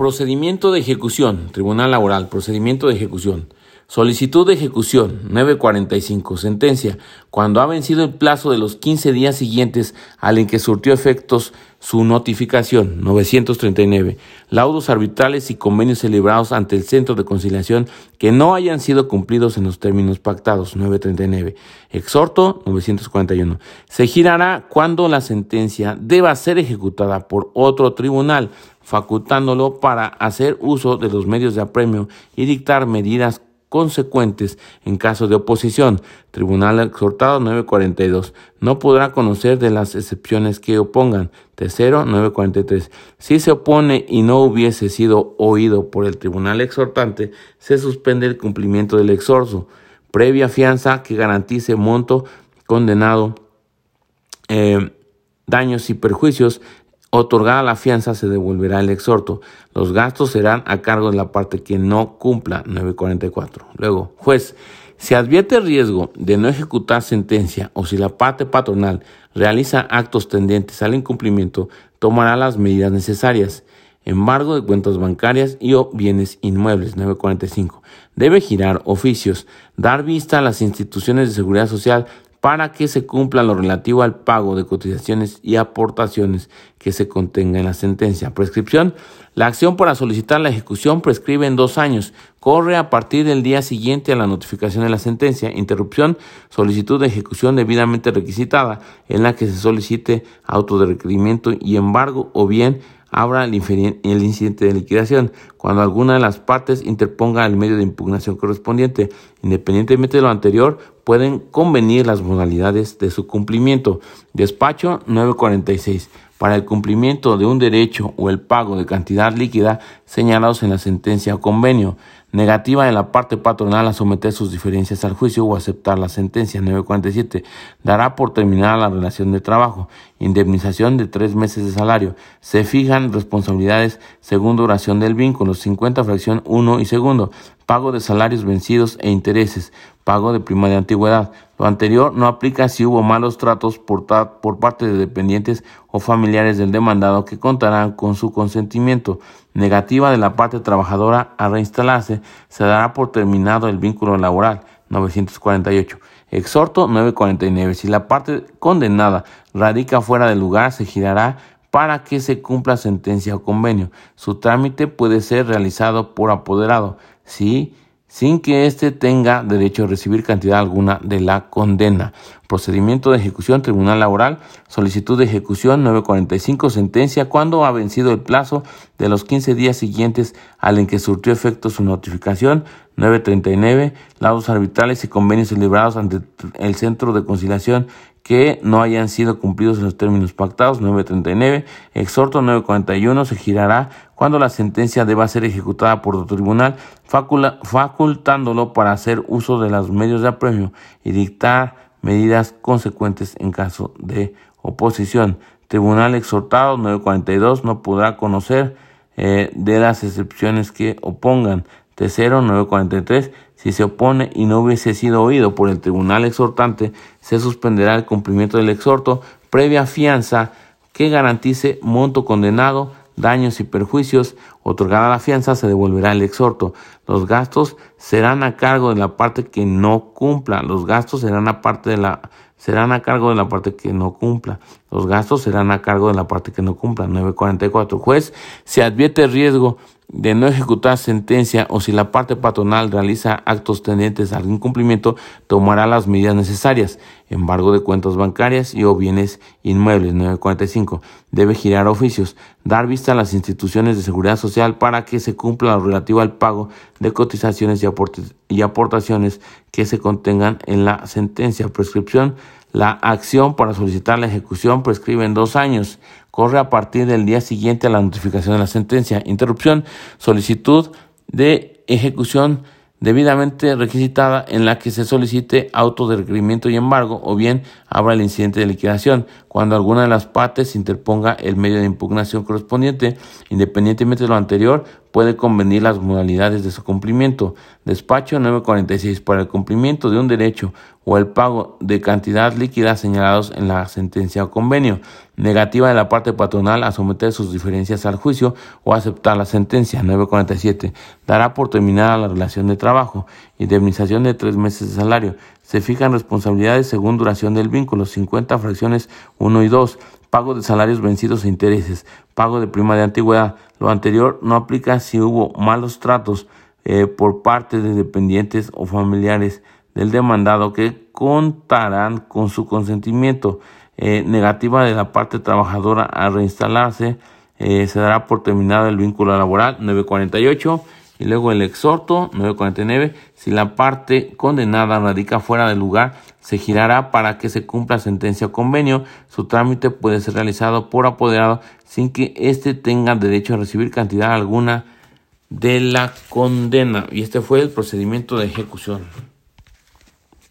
Procedimiento de ejecución. Tribunal Laboral. Procedimiento de ejecución. Solicitud de ejecución 945. Sentencia. Cuando ha vencido el plazo de los 15 días siguientes al en que surtió efectos su notificación 939. Laudos arbitrales y convenios celebrados ante el Centro de Conciliación que no hayan sido cumplidos en los términos pactados 939. Exhorto 941. Se girará cuando la sentencia deba ser ejecutada por otro tribunal, facultándolo para hacer uso de los medios de apremio y dictar medidas consecuentes en caso de oposición. Tribunal exhortado 942. No podrá conocer de las excepciones que opongan. Tercero 943. Si se opone y no hubiese sido oído por el tribunal exhortante, se suspende el cumplimiento del exorso. Previa fianza que garantice monto condenado, eh, daños y perjuicios Otorgada la fianza se devolverá el exhorto. Los gastos serán a cargo de la parte que no cumpla 944. Luego, juez, si advierte riesgo de no ejecutar sentencia o si la parte patronal realiza actos tendientes al incumplimiento, tomará las medidas necesarias. Embargo de cuentas bancarias y o bienes inmuebles 945. Debe girar oficios, dar vista a las instituciones de seguridad social para que se cumpla lo relativo al pago de cotizaciones y aportaciones que se contenga en la sentencia. Prescripción. La acción para solicitar la ejecución prescribe en dos años. Corre a partir del día siguiente a la notificación de la sentencia. Interrupción. Solicitud de ejecución debidamente requisitada en la que se solicite auto de requerimiento y embargo o bien abra el, incidente de liquidación cuando alguna de las partes interponga el medio de impugnación correspondiente. Independientemente de lo anterior, pueden convenir las modalidades de su cumplimiento. Despacho 946. Para el cumplimiento de un derecho o el pago de cantidad líquida señalados en la sentencia o convenio. Negativa de la parte patronal a someter sus diferencias al juicio o aceptar la sentencia 947. Dará por terminada la relación de trabajo. Indemnización de tres meses de salario. Se fijan responsabilidades según duración del vínculo. 50 fracción 1 y segundo. Pago de salarios vencidos e intereses. Pago de prima de antigüedad. Lo anterior no aplica si hubo malos tratos por, por parte de dependientes o familiares del demandado que contarán con su consentimiento. Negativa de la parte trabajadora a reinstalarse se dará por terminado el vínculo laboral 948. Exhorto 949. Si la parte condenada radica fuera del lugar, se girará para que se cumpla sentencia o convenio. Su trámite puede ser realizado por apoderado, si sin que éste tenga derecho a recibir cantidad alguna de la condena. Procedimiento de ejecución, Tribunal Laboral, solicitud de ejecución 945, sentencia cuando ha vencido el plazo de los 15 días siguientes al en que surtió efecto su notificación 939, laudos arbitrales y convenios celebrados ante el Centro de Conciliación que no hayan sido cumplidos en los términos pactados 939, exhorto 941, se girará cuando la sentencia deba ser ejecutada por el tribunal, facultándolo para hacer uso de los medios de apremio y dictar medidas consecuentes en caso de oposición. Tribunal exhortado 942 no podrá conocer eh, de las excepciones que opongan. Tercero 943 si se opone y no hubiese sido oído por el tribunal exhortante, se suspenderá el cumplimiento del exhorto previa fianza que garantice monto condenado daños y perjuicios, otorgada la fianza, se devolverá el exhorto. Los gastos serán a cargo de la parte que no cumpla. Los gastos serán a parte de la serán a cargo de la parte que no cumpla. Los gastos serán a cargo de la parte que no cumpla. 944. Juez, se advierte riesgo de no ejecutar sentencia o si la parte patronal realiza actos tendientes al incumplimiento, tomará las medidas necesarias. Embargo de cuentas bancarias y o bienes inmuebles. 945. Debe girar oficios. Dar vista a las instituciones de seguridad social para que se cumpla lo relativo al pago de cotizaciones y aportaciones que se contengan en la sentencia. Prescripción. La acción para solicitar la ejecución prescribe en dos años corre a partir del día siguiente a la notificación de la sentencia. Interrupción, solicitud de ejecución debidamente requisitada en la que se solicite auto de requerimiento y embargo o bien habrá el incidente de liquidación. Cuando alguna de las partes interponga el medio de impugnación correspondiente. Independientemente de lo anterior, puede convenir las modalidades de su cumplimiento. Despacho 946 para el cumplimiento de un derecho o el pago de cantidad líquida señalados en la sentencia o convenio. Negativa de la parte patronal a someter sus diferencias al juicio o aceptar la sentencia. 947. Dará por terminada la relación de trabajo. Indemnización de tres meses de salario. Se fijan responsabilidades según duración del vínculo. 50 fracciones 1 y 2 pago de salarios vencidos e intereses, pago de prima de antigüedad. Lo anterior no aplica si hubo malos tratos eh, por parte de dependientes o familiares del demandado que contarán con su consentimiento. Eh, negativa de la parte trabajadora a reinstalarse, eh, se dará por terminado el vínculo laboral 948 y luego el exhorto 949. Si la parte condenada radica fuera del lugar, se girará para que se cumpla sentencia o convenio. Su trámite puede ser realizado por apoderado sin que éste tenga derecho a recibir cantidad alguna de la condena. Y este fue el procedimiento de ejecución.